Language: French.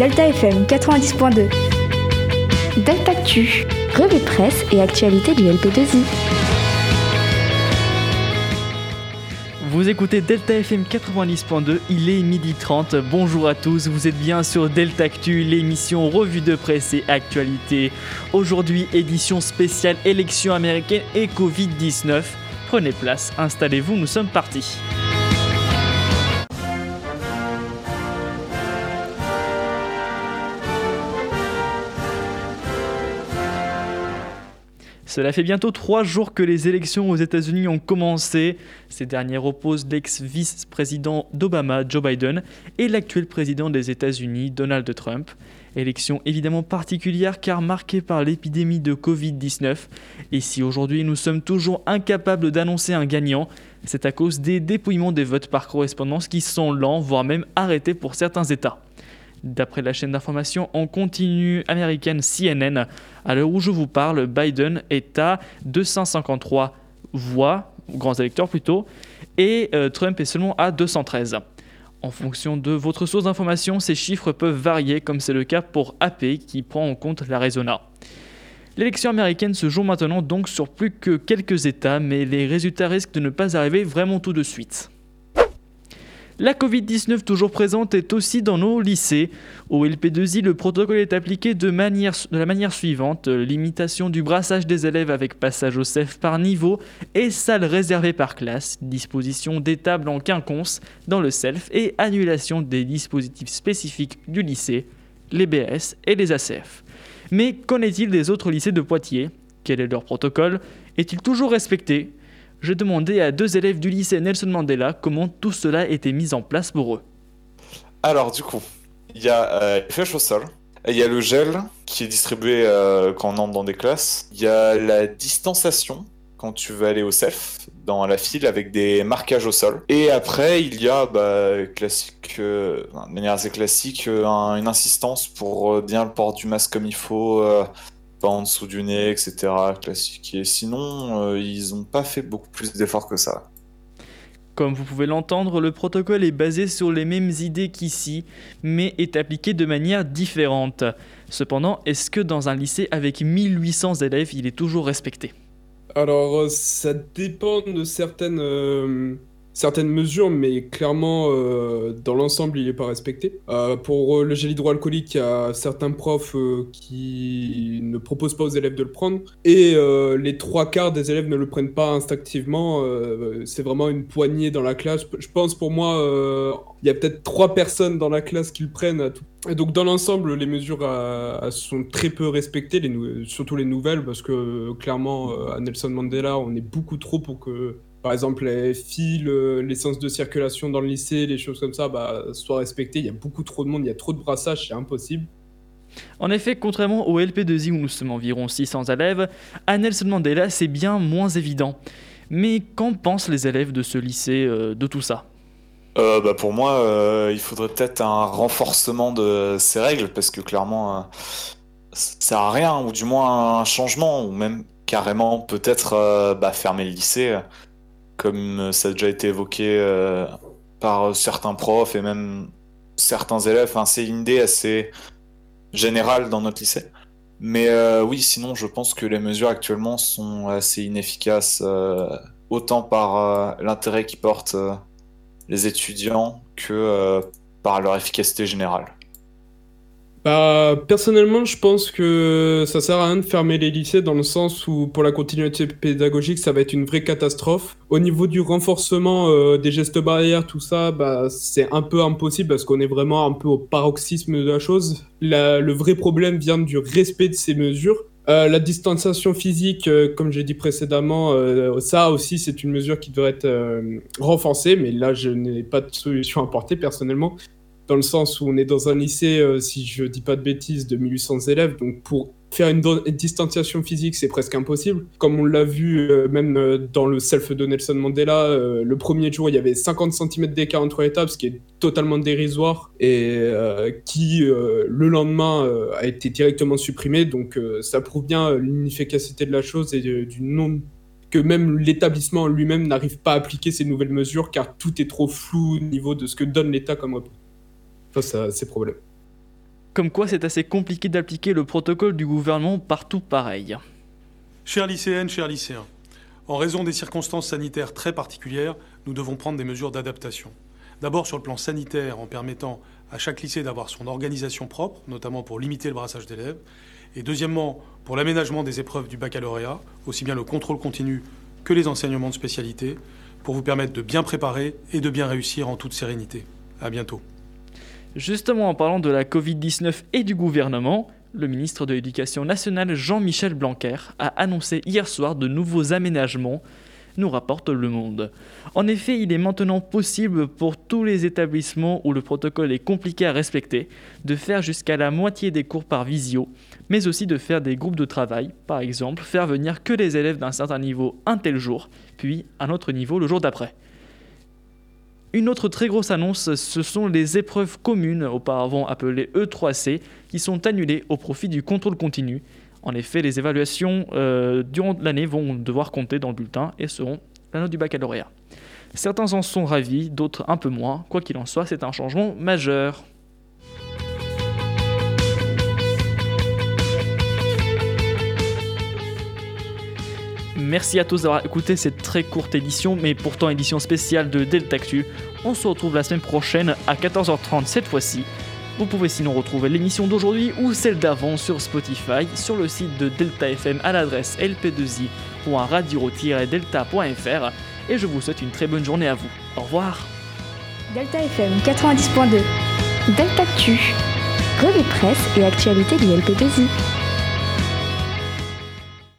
Delta FM 90.2. Delta Actu, revue de presse et actualité du LP2I. Vous écoutez Delta FM 90.2, il est midi 30. Bonjour à tous, vous êtes bien sur Delta Actu, l'émission revue de presse et actualité. Aujourd'hui, édition spéciale élection américaine et Covid-19. Prenez place, installez-vous, nous sommes partis. Cela fait bientôt trois jours que les élections aux États-Unis ont commencé. Ces dernières opposent l'ex-vice-président d'Obama, Joe Biden, et l'actuel président des États-Unis, Donald Trump. Élection évidemment particulière car marquée par l'épidémie de Covid-19. Et si aujourd'hui nous sommes toujours incapables d'annoncer un gagnant, c'est à cause des dépouillements des votes par correspondance qui sont lents, voire même arrêtés pour certains États. D'après la chaîne d'information en continu américaine CNN, à l'heure où je vous parle, Biden est à 253 voix, grands électeurs plutôt, et euh, Trump est seulement à 213. En fonction de votre source d'information, ces chiffres peuvent varier, comme c'est le cas pour AP qui prend en compte l'Arizona. L'élection américaine se joue maintenant donc sur plus que quelques États, mais les résultats risquent de ne pas arriver vraiment tout de suite. La Covid-19 toujours présente est aussi dans nos lycées. Au LP2I, le protocole est appliqué de, la manière suivante. Limitation du brassage des élèves avec passage au CEF par niveau et salle réservée par classe, disposition des tables en quinconce dans le self et annulation des dispositifs spécifiques du lycée, les BS et les ACF. Mais qu'en est-il des autres lycées de Poitiers? Quel est leur protocole? Est-il toujours respecté? Je demandais à deux élèves du lycée Nelson Mandela comment tout cela était mis en place pour eux. Alors du coup, il y a euh, les flèches au sol, il y a le gel qui est distribué euh, quand on entre dans des classes, il y a la distanciation quand tu veux aller au self dans la file avec des marquages au sol. Et après, il y a bah, classique, euh, de manière assez classique, une insistance pour bien le port du masque comme il faut, pas en dessous du nez, etc. Classique. Et sinon, euh, ils n'ont pas fait beaucoup plus d'efforts que ça. Comme vous pouvez l'entendre, le protocole est basé sur les mêmes idées qu'ici, mais est appliqué de manière différente. Cependant, est-ce que dans un lycée avec 1800 élèves, il est toujours respecté? Alors, euh, ça dépend de certaines... Certaines mesures, mais clairement, euh, dans l'ensemble, il n'est pas respecté. Euh, pour euh, le gel hydroalcoolique, il y a certains profs qui ne proposent pas aux élèves de le prendre, et les trois quarts des élèves ne le prennent pas instinctivement. c'est vraiment une poignée dans la classe. Je pense pour moi, il y a peut-être trois personnes dans la classe qui le prennent. Et donc dans l'ensemble, les mesures sont très peu respectées, surtout les nouvelles, parce que clairement, à Nelson Mandela, on est beaucoup trop pour que par exemple, les fils, l'essence de circulation dans le lycée, les choses comme ça, bah, soient respectées. Il y a beaucoup trop de monde, il y a trop de brassage, c'est impossible. En effet, contrairement au LP2I où nous sommes environ 600 élèves, à Nelson Mandela, c'est bien moins évident. Mais qu'en pensent les élèves de ce lycée euh, de tout ça? Euh, bah pour moi, euh, il faudrait peut-être un renforcement de ces règles parce que clairement, ça sert à rien, ou du moins un changement, ou même carrément peut-être bah, fermer le lycée comme ça a déjà été évoqué euh, par certains profs et même certains élèves. c'est une idée assez générale dans notre lycée. Mais euh, oui, sinon, je pense que les mesures actuellement sont assez inefficaces, euh, autant par l'intérêt qu'ils portent les étudiants que par leur efficacité générale. Bah, personnellement, je pense que ça sert à rien de fermer les lycées dans le sens où pour la continuité pédagogique, ça va être une vraie catastrophe. Au niveau du renforcement euh, des gestes barrières, tout ça, bah, c'est un peu impossible parce qu'on est vraiment un peu au paroxysme de la chose. le vrai problème vient du respect de ces mesures. Euh, la distanciation physique, euh, comme j'ai dit précédemment, ça aussi c'est une mesure qui devrait être renforcée, mais là je n'ai pas de solution à apporter personnellement dans le sens où on est dans un lycée, euh, si je dis pas de bêtises, de 1800 élèves, donc pour faire une, distanciation physique, c'est presque impossible. Comme on l'a vu euh, même euh, dans le self de Nelson Mandela, le premier jour, il y avait 50 cm d'écart entre les tables, ce qui est totalement dérisoire, et qui, le lendemain, a été directement supprimé. Donc ça prouve bien l'inefficacité de la chose et du non que même l'établissement lui-même n'arrive pas à appliquer ces nouvelles mesures car tout est trop flou au niveau de ce que donne l'État comme comme Comme quoi c'est assez compliqué d'appliquer le protocole du gouvernement partout pareil. Chers lycéennes, chers lycéens, en raison des circonstances sanitaires très particulières, nous devons prendre des mesures d'adaptation. D'abord sur le plan sanitaire, en permettant à chaque lycée d'avoir son organisation propre, notamment pour limiter le brassage d'élèves. Et deuxièmement, pour l'aménagement des épreuves du baccalauréat, aussi bien le contrôle continu que les enseignements de spécialité, pour vous permettre de bien préparer et de bien réussir en toute sérénité. À bientôt. Justement, en parlant de la Covid-19 et du gouvernement, le ministre de l'Éducation nationale Jean-Michel Blanquer a annoncé hier soir de nouveaux aménagements nous rapporte Le Monde. En effet, il est maintenant possible pour tous les établissements où le protocole est compliqué à respecter de faire jusqu'à la moitié des cours par visio, mais aussi de faire des groupes de travail, par exemple faire venir que les élèves d'un certain niveau un tel jour, puis un autre niveau le jour d'après. Une autre très grosse annonce, ce sont les épreuves communes, auparavant appelées E3C, qui sont annulées au profit du contrôle continu. En effet, les évaluations euh, durant l'année vont devoir compter dans le bulletin et seront la note du baccalauréat. Certains en sont ravis, d'autres un peu moins. Quoi qu'il en soit, c'est un changement majeur. Merci à tous d'avoir écouté cette très courte édition, mais pourtant édition spéciale de Deltactu. On se retrouve la semaine prochaine à 14h30 cette fois-ci. Vous pouvez sinon retrouver l'émission d'aujourd'hui ou celle d'avant sur Spotify, sur le site de Delta FM à l'adresse lp2i.radio-delta.fr et je vous souhaite une très bonne journée à vous. Au revoir. Delta FM 90.2 Delta Q Revue presse et actualité du LP2I